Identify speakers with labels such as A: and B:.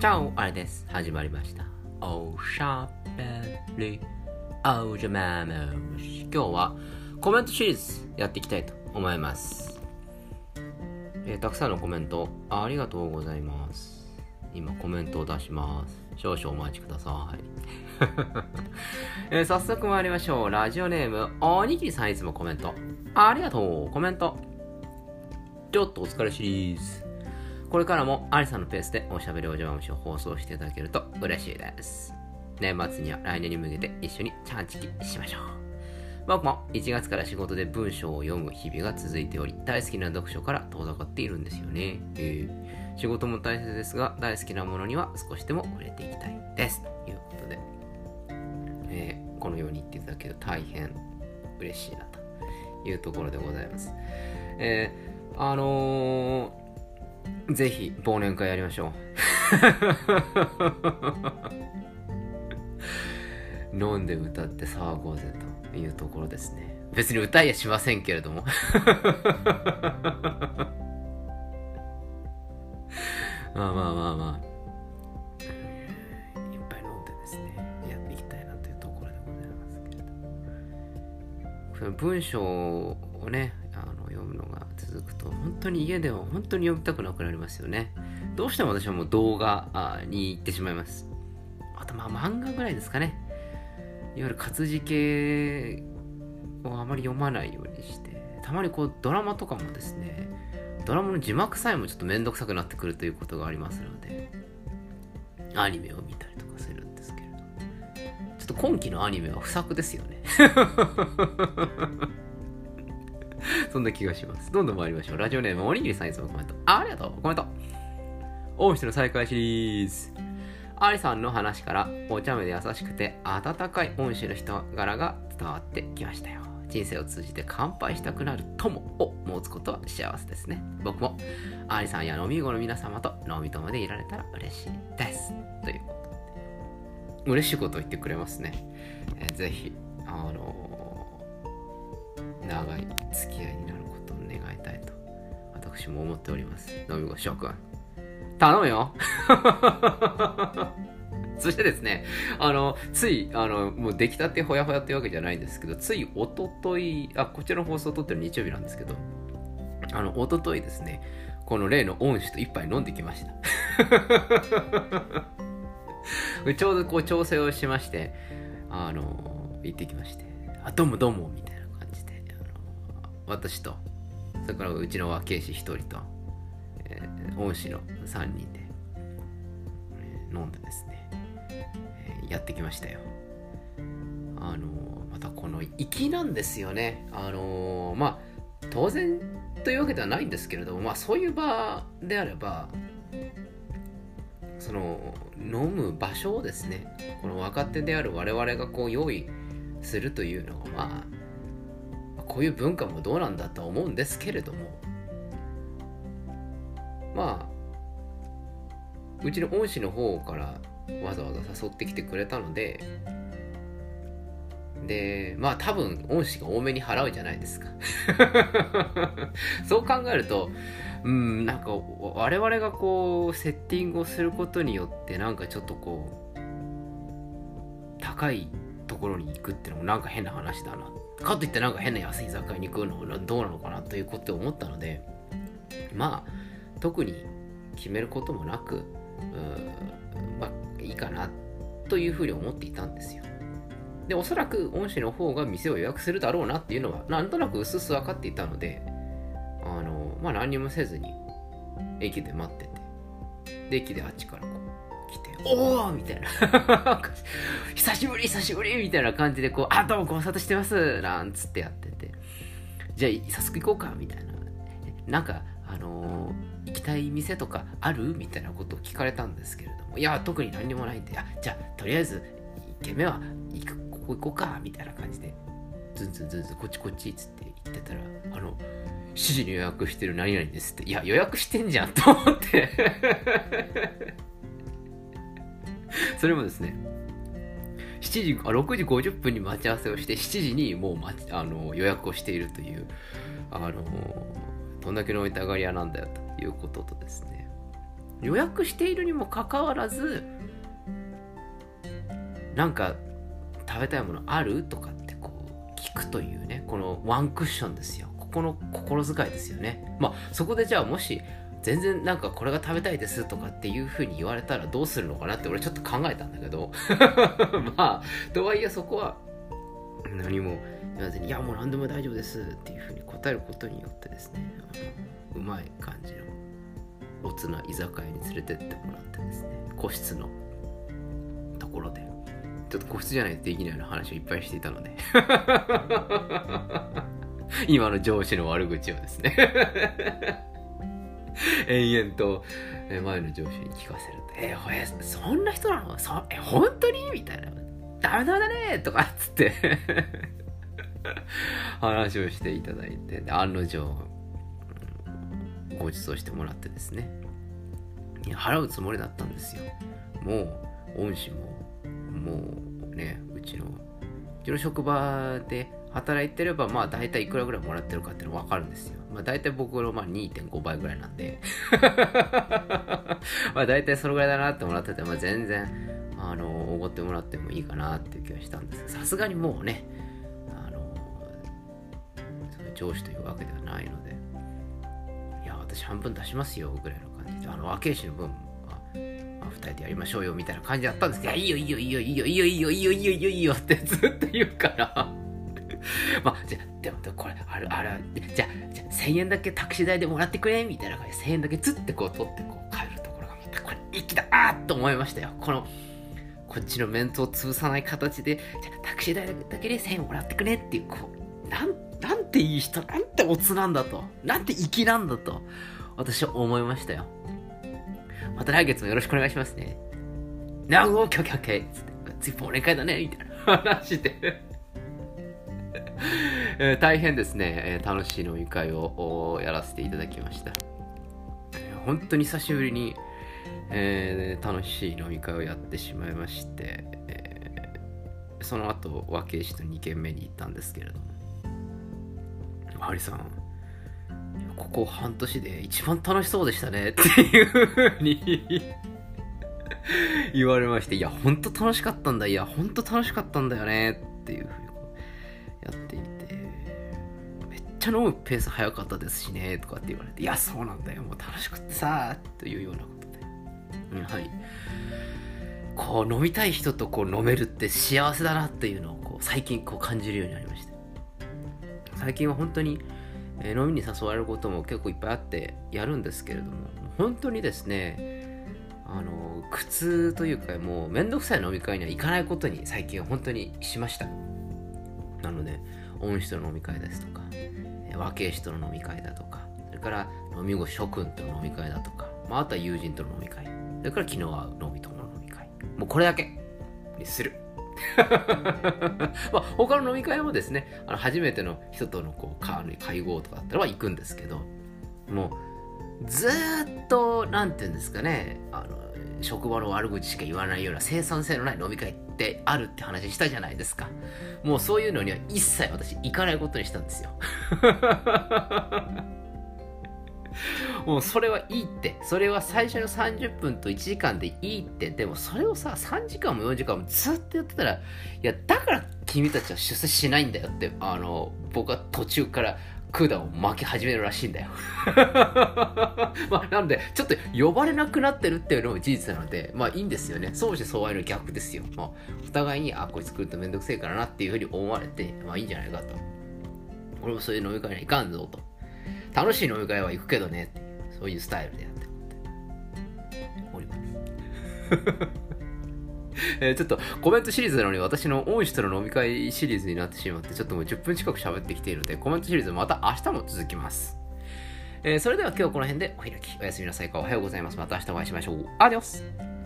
A: チャオあれです。始まりました。おしゃべり、おじゃまむ。今日はコメントシリーズやっていきたいと思います。えーたくさんのコメントありがとうございます。今コメントを出します。少々お待ちください。えー早速参りましょう。ラジオネーム、おにぎりさんいつもコメント。ありがとう。コメント。ちょっとお疲れシリーズ。これからもアリさんのペースでおしゃべりおじゃまむしを放送していただけると嬉しいです。年末には来年に向けて一緒にチャンチキしましょう。僕も1月から仕事で文章を読む日々が続いており、大好きな読書から遠ざかっているんですよね。えー仕事も大切ですが、大好きなものには少しでも触れていきたいです。ということで、えーこのように言っていただけると大変嬉しいなというところでございます。えーあのーぜひ忘年会やりましょう。飲んで歌って騒ごうぜというところですね。別に歌いやしませんけれども。まあまあまあまあ。いっぱい飲んでですね、やっていきたいなというところでございますけれども。その文章をね、読むのが続くと、本当に家では本当に読みたくなくなりますよね。どうしても私はもう動画に行ってしまいます。あとまあ漫画ぐらいですかね。いわゆる活字系をあまり読まないようにして、たまにこうドラマとかもですね、ドラマの字幕さえもちょっとめんどくさくなってくるということがありますので、アニメを見たりとかするんですけれど、ちょっと今期のアニメは不作ですよね。そんな気がします。どんどん参りましょう。ラジオネーム、おにぎりさんいつもコメント。ありがとう。コメント。王室の再開シリーズ。アリさんの話から、お茶目で優しくて温かい恩師の人柄が伝わってきましたよ。人生を通じて乾杯したくなる友を持つことは幸せですね。僕も、アリさんや飲み子の皆様と飲み友でいられたら嬉しいです。ということで。嬉しいことを言ってくれますね。えーぜひ、あのー長い私も思っております。飲み子諸君頼むよ。そしてですねあのついあのもう出来たてほやほやってわけじゃないんですけどついおとといあこちらの放送を撮ってる日曜日なんですけどあのおとといですねこの例の恩師と一杯飲んできました。ちょうどこう調整をしましてあの行ってきましてあどうもどうもみたいな感じであの私とそれからうちの若い師一人と、えー恩師の3人で、えー飲んでですね、えーやってきましたよ。あのまたこの粋なんですよね。あのまあ当然というわけではないんですけれどもまあそういう場であればその飲む場所をですねこの若手である我々がこう用意するというのはまあこういう文化もどうなんだとは思うんですけれどもまあうちの恩師の方からわざわざ誘ってきてくれたのででまあ多分恩師が多めに払うじゃないですか。そう考えるとうんなんか我々がこうセッティングをすることによってなんかちょっとこう高いところに行くってのもなんか変な話だな。かといってなんか変な安い居酒屋に行くのもどうなのかなということを思ったのでまあ特に決めることもなくうんまあいいかなというふうに思っていたんですよ。でおそらく恩師の方が店を予約するだろうなっていうのはなんとなく薄々分かっていたのであのまあ何にもせずに駅で待っててで駅であっちからこう来て「おお!」みたいな「久しぶり久しぶり!」みたいな感じでこう「あどうもご無沙汰してます」なんつってやってて「じゃあ早速行こうか」みたいな。なんかあのー行きたい店とかある？みたいなことを聞かれたんですけれども。いや特に何にもないんで。あじゃあとりあえず1軒目は行くここ行こうかみたいな感じで。ズンズンズンズンこっちこっちっつって言ってたらあの7時に予約してる何々ですって。いや予約してんじゃんと思って。それもですね7時あ6時50分に待ち合わせをして7時にもう待ちあの予約をしているというあのどんだけの痛がり屋なんだよということとですね。予約しているにもかかわらずなんか食べたいものあるとかってこう聞くというねこのワンクッションですよ。ここの心遣いですよね。まあそこでじゃあもし全然なんかこれが食べたいですとかっていう風に言われたらどうするのかなって俺ちょっと考えたんだけど。まあとはいえそこは何も言わずに「いやもう何でも大丈夫です」っていう風に答えることによってですねうまい感じのおつな居酒屋に連れてってもらってですね個室のところで。ちょっと個室じゃないとできないような話をいっぱいしていたので。今の上司の悪口をですね。延々と前の上司に聞かせると「えほえそんな人なのそえ本当に?」みたいな「ダメだね」とかっつって。話をしていただいて案の定ご馳走してもらってですね。払うつもりだったんですよ。もう恩師ももうねうちのうちの職場で働いてればまあ大体いくらぐらいもらってるかっていうの分かるんですよ。まあ大体僕のまあ2.5倍ぐらいなんで。まあ大体そのぐらいだなってもらってて、まあ、全然あのおごってもらってもいいかなっていう気はしたんです。さすがにもうねあの上司というわけではないので。いや私半分出しますよぐらいの感じで。あの和慶師の分は、まあ、2人でやりましょうよみたいな感じだったんです。けどいいよいいよいいよいいよいいよいいよいいよいいよいいよいいよってずっと言うから。まあ、じゃ、でも、これ、ある、ある、じゃ、じゃ、1000円だけタクシー代でもらってくれみたいな感じで、1000円だけずってこう取って、こう、帰るところが、また、これ、粋だあーと思いましたよ。この、こっちのメンツを潰さない形で、じゃ、タクシー代だけで1000円もらってくれっていう、こう、なん、なんていい人、なんてオツなんだと、なんて粋なんだと、私は思いましたよ。また来月もよろしくお願いしますね。なお、オッケーオッケーオッつって、次忘年会だね、みたいな話で え、大変ですね、え、楽しい飲み会をやらせていただきました。本当に久しぶりに、えー、楽しい飲み会をやってしまいまして、えー、その後和慶氏と2軒目に行ったんですけれども。ハリさんここ半年で一番楽しそうでしたね。っていうふうに 言われましていや本当楽しかったんだ。いや本当楽しかったんだよね。っていうふうに。ちゃ飲むペース早かったですしね、とかって言われて、いや、そうなんだよ、もう楽しくってさ、というようなことで、やはり、こう飲みたい人とこう飲めるって幸せだなっていうのをこう最近こう感じるようになりました。最近は本当に、え、飲みに誘われることも結構いっぱいあってやるんですけれども、本当にですね、あの、苦痛というかもうめんどくさい飲み会には行かないことに最近は本当にしました。なので、恩師との飲み会ですとか、若い人の飲み会だとか、それから飲み後諸君との飲み会だとか、まあ、あとは友人との飲み会、それから昨日は飲み友の飲み会。もうこれだけにする。まあ、他の飲み会もですね、あの初めての人とのこう会合とかだったら行くんですけど、もうずっと、なんていうんですかね、あの職場の悪口しか言わないような生産性のない飲み会ってあるって話したじゃないですか。もうそういうのには一切私行かないことにしたんですよ。もうそれはいいって。それは最初の30分と1時間でいいって。でもそれをさ、3時間も4時間もずっとやってたら、いや、だから君たちは出世しないんだよって、あの、僕は途中から管を巻き始めるらしいんだよ まあ、なので、ちょっと呼ばれなくなってるっていうのも事実なので、まあいいんですよね。相思相愛の逆ですよ。まあ、お互いに、あ、こいつ来るとめんどくせえからなっていうふうに思われて、まあいいんじゃないかと。俺もそういう飲み会には行かんぞと。楽しい飲み会は行くけどね、そういうスタイルでやっております。えー、ちょっとコメントシリーズなのに私の恩師との飲み会シリーズになってしまって、ちょっともう10分近く喋ってきているので、コメントシリーズまた明日も続きます。えー、それでは今日この辺でお開き。おやすみなさいかおはようございます。また明日お会いしましょう。アディオス